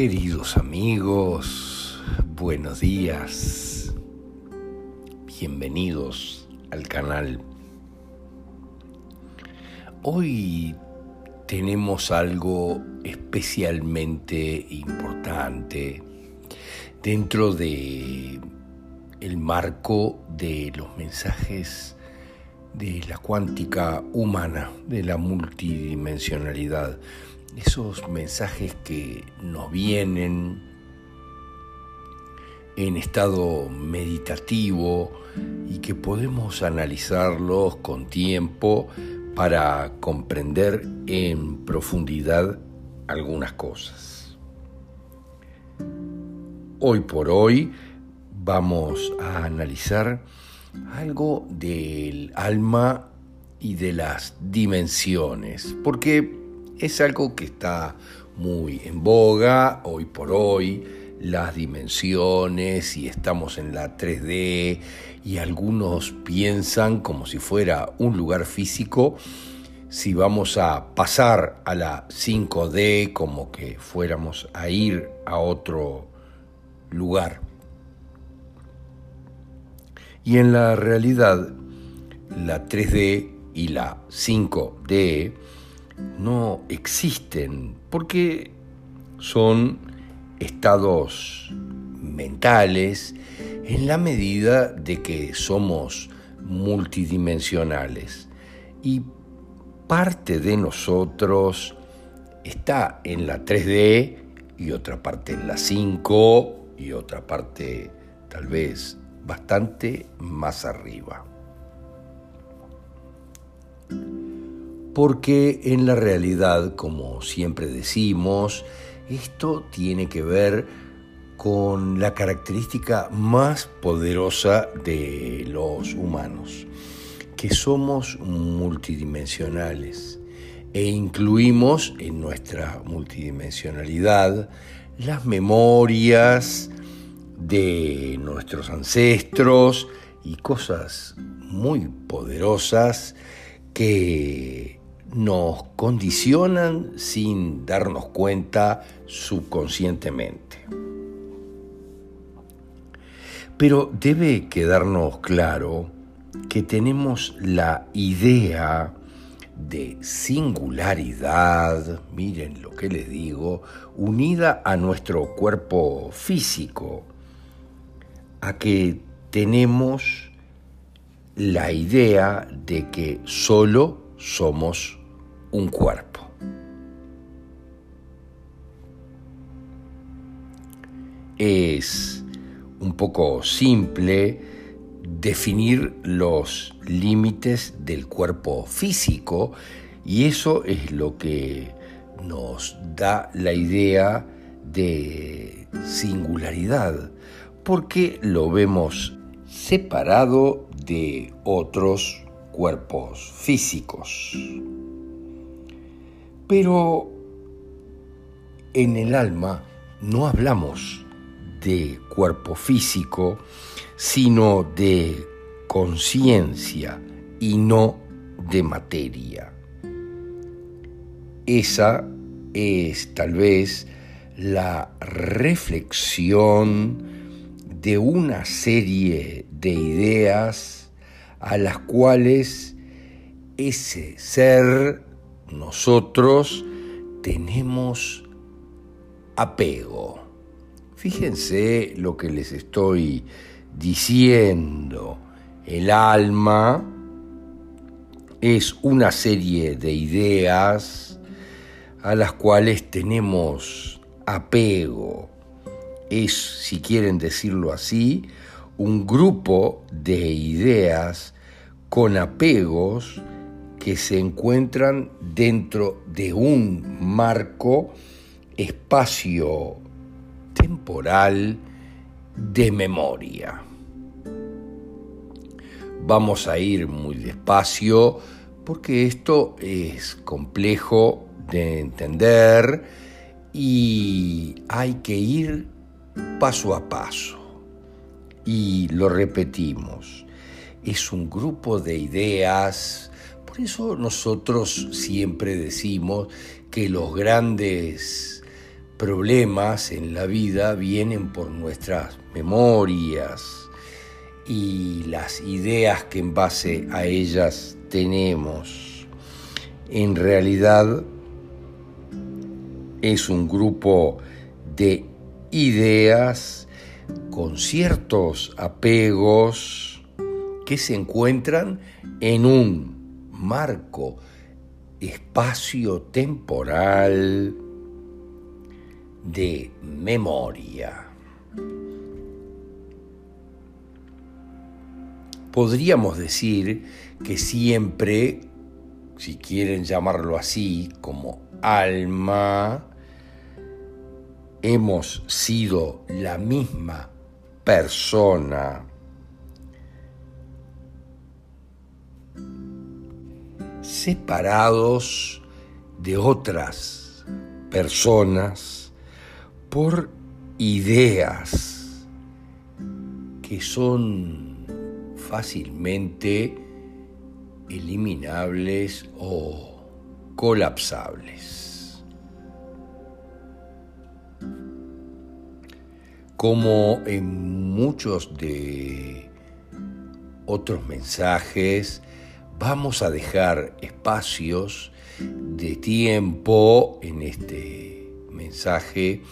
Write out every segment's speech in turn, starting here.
Queridos amigos, buenos días. Bienvenidos al canal. Hoy tenemos algo especialmente importante dentro de el marco de los mensajes de la cuántica humana, de la multidimensionalidad esos mensajes que nos vienen en estado meditativo y que podemos analizarlos con tiempo para comprender en profundidad algunas cosas. Hoy por hoy vamos a analizar algo del alma y de las dimensiones, porque es algo que está muy en boga hoy por hoy, las dimensiones y estamos en la 3D y algunos piensan como si fuera un lugar físico, si vamos a pasar a la 5D como que fuéramos a ir a otro lugar. Y en la realidad, la 3D y la 5D no existen porque son estados mentales en la medida de que somos multidimensionales y parte de nosotros está en la 3D y otra parte en la 5 y otra parte tal vez bastante más arriba. Porque en la realidad, como siempre decimos, esto tiene que ver con la característica más poderosa de los humanos, que somos multidimensionales e incluimos en nuestra multidimensionalidad las memorias de nuestros ancestros y cosas muy poderosas que nos condicionan sin darnos cuenta subconscientemente. Pero debe quedarnos claro que tenemos la idea de singularidad, miren lo que les digo, unida a nuestro cuerpo físico, a que tenemos la idea de que solo somos un cuerpo. Es un poco simple definir los límites del cuerpo físico y eso es lo que nos da la idea de singularidad, porque lo vemos separado de otros cuerpos físicos. Pero en el alma no hablamos de cuerpo físico, sino de conciencia y no de materia. Esa es tal vez la reflexión de una serie de ideas a las cuales ese ser nosotros tenemos apego. Fíjense lo que les estoy diciendo. El alma es una serie de ideas a las cuales tenemos apego. Es, si quieren decirlo así, un grupo de ideas con apegos que se encuentran dentro de un marco espacio temporal de memoria. Vamos a ir muy despacio porque esto es complejo de entender y hay que ir paso a paso. Y lo repetimos, es un grupo de ideas, por eso nosotros siempre decimos que los grandes problemas en la vida vienen por nuestras memorias y las ideas que en base a ellas tenemos. En realidad es un grupo de ideas con ciertos apegos que se encuentran en un marco espacio-temporal de memoria. Podríamos decir que siempre, si quieren llamarlo así, como alma, hemos sido la misma persona separados de otras personas por ideas que son fácilmente eliminables o colapsables. Como en muchos de otros mensajes, vamos a dejar espacios de tiempo en este mensaje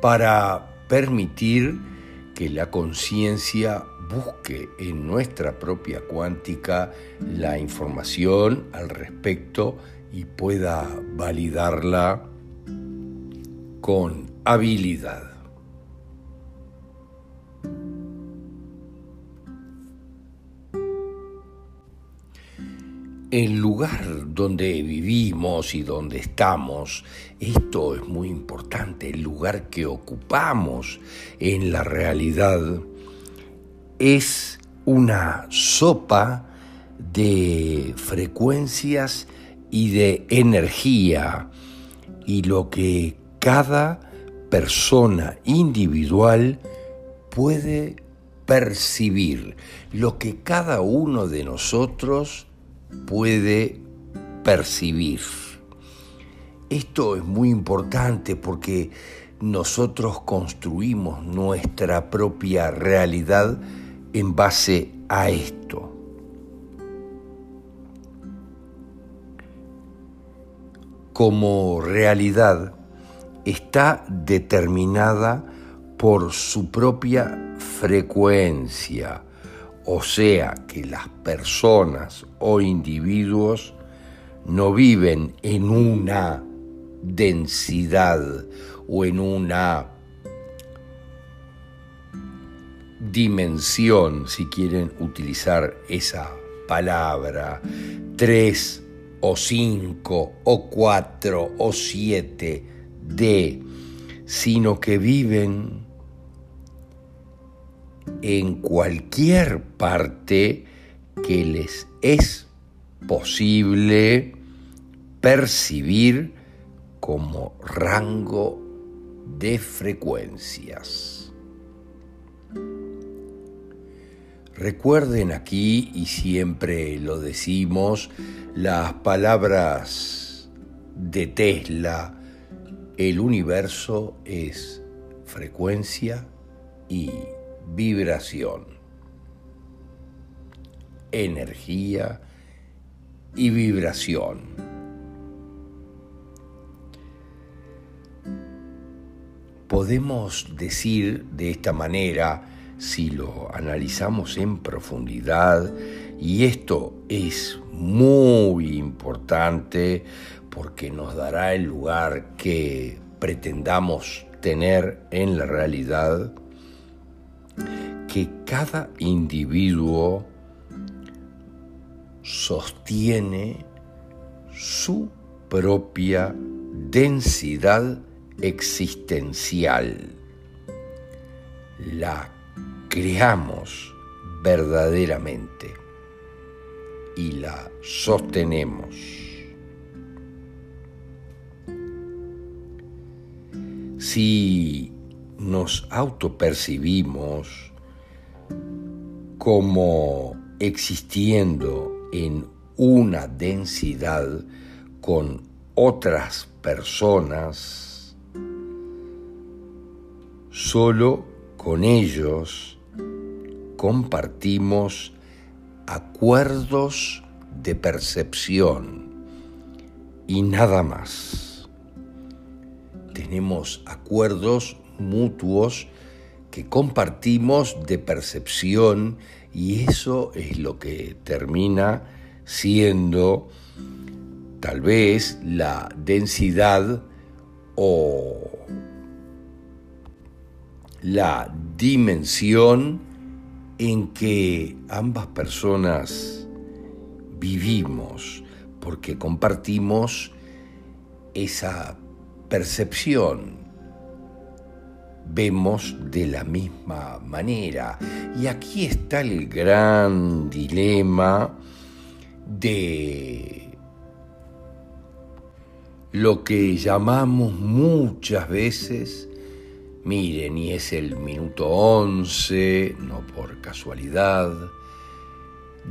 para permitir que la conciencia busque en nuestra propia cuántica la información al respecto y pueda validarla con habilidad. El lugar donde vivimos y donde estamos, esto es muy importante, el lugar que ocupamos en la realidad es una sopa de frecuencias y de energía. Y lo que cada persona individual puede percibir, lo que cada uno de nosotros puede percibir. Esto es muy importante porque nosotros construimos nuestra propia realidad en base a esto. Como realidad está determinada por su propia frecuencia, o sea que las personas o individuos no viven en una densidad o en una dimensión, si quieren utilizar esa palabra, tres o cinco o cuatro o siete de, sino que viven en cualquier parte que les es posible percibir como rango de frecuencias. Recuerden aquí, y siempre lo decimos, las palabras de Tesla, el universo es frecuencia y vibración, energía y vibración. Podemos decir de esta manera, si lo analizamos en profundidad, y esto es muy importante porque nos dará el lugar que pretendamos tener en la realidad, que cada individuo sostiene su propia densidad existencial. La creamos verdaderamente y la sostenemos. Nos autopercibimos como existiendo en una densidad con otras personas, Solo con ellos compartimos acuerdos de percepción y nada más. Tenemos acuerdos mutuos que compartimos de percepción y eso es lo que termina siendo tal vez la densidad o la dimensión en que ambas personas vivimos, porque compartimos esa percepción, vemos de la misma manera. Y aquí está el gran dilema de lo que llamamos muchas veces, miren, y es el minuto 11, no por casualidad,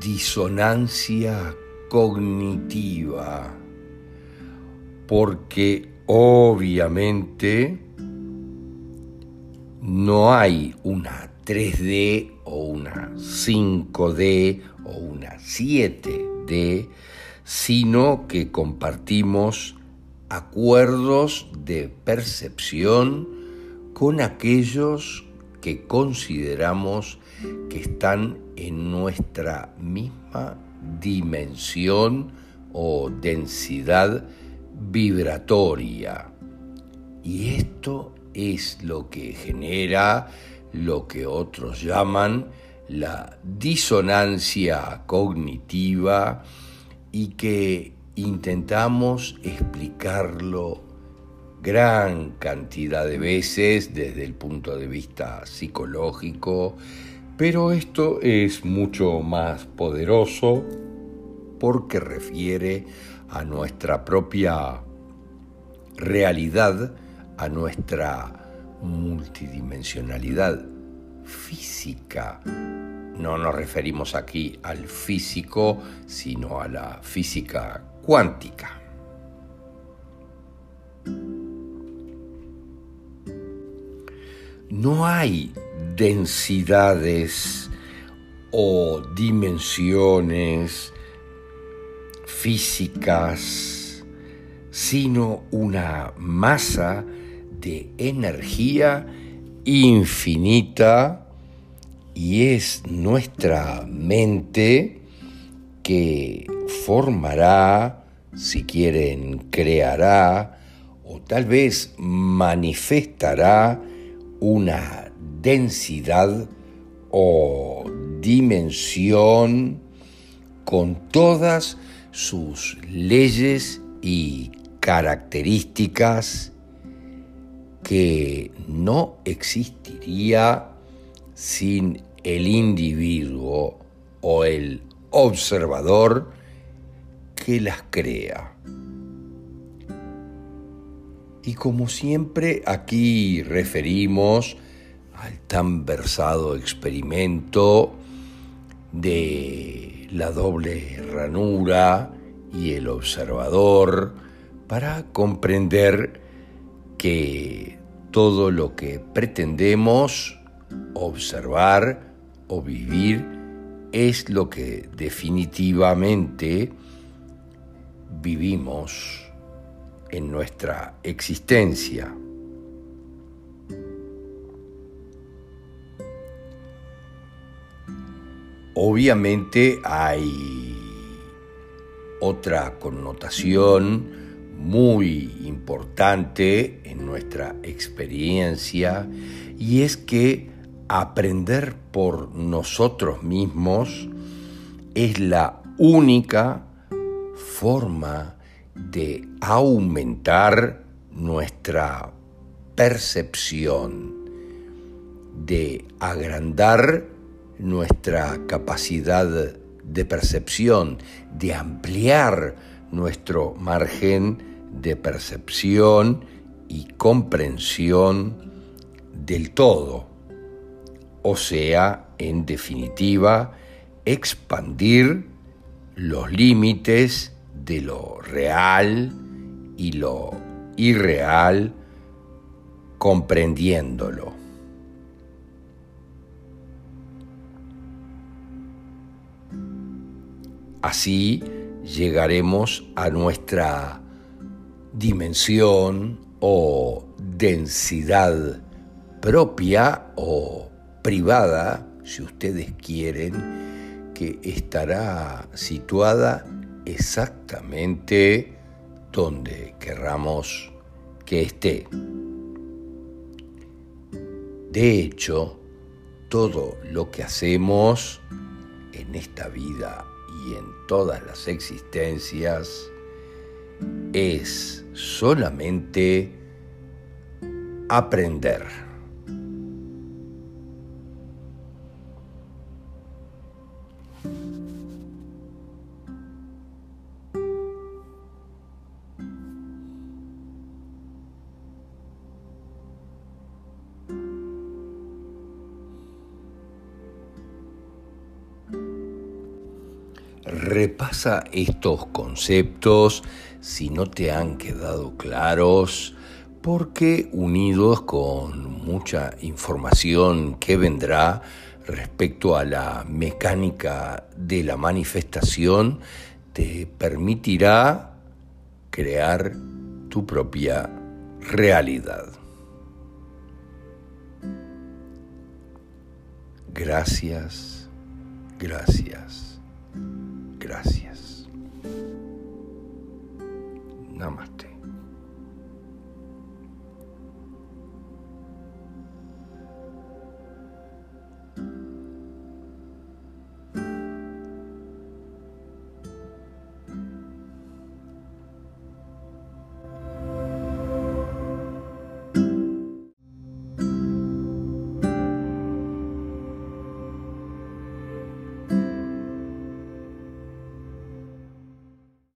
disonancia cognitiva, porque obviamente no hay una 3D o una 5D o una 7D, sino que compartimos acuerdos de percepción con aquellos que consideramos que están en nuestra misma dimensión o densidad vibratoria. Y esto es lo que genera lo que otros llaman la disonancia cognitiva y que intentamos explicarlo gran cantidad de veces desde el punto de vista psicológico, pero esto es mucho más poderoso porque refiere a nuestra propia realidad, a nuestra multidimensionalidad física no nos referimos aquí al físico, sino a la física cuántica. No hay densidades o dimensiones físicas, sino una masa de energía infinita y es nuestra mente que formará, si quieren, creará o tal vez manifestará una densidad o dimensión con todas sus leyes y características que no existiría sin el individuo o el observador que las crea. Y como siempre aquí referimos al tan versado experimento de la doble ranura y el observador para comprender que todo lo que pretendemos observar o vivir es lo que definitivamente vivimos en nuestra existencia. Obviamente hay otra connotación muy importante en nuestra experiencia y es que aprender por nosotros mismos es la única forma de aumentar nuestra percepción, de agrandar nuestra capacidad de percepción, de ampliar nuestro margen de percepción y comprensión del todo, o sea, en definitiva, expandir los límites de lo real y lo irreal comprendiéndolo. Así llegaremos a nuestra dimensión o densidad propia o privada, si ustedes quieren, que estará situada exactamente donde querramos que esté. De hecho, todo lo que hacemos en esta vida y en todas las existencias es solamente aprender. Repasa estos conceptos si no te han quedado claros, porque unidos con mucha información que vendrá respecto a la mecánica de la manifestación, te permitirá crear tu propia realidad. Gracias, gracias. Gracias. Namaste.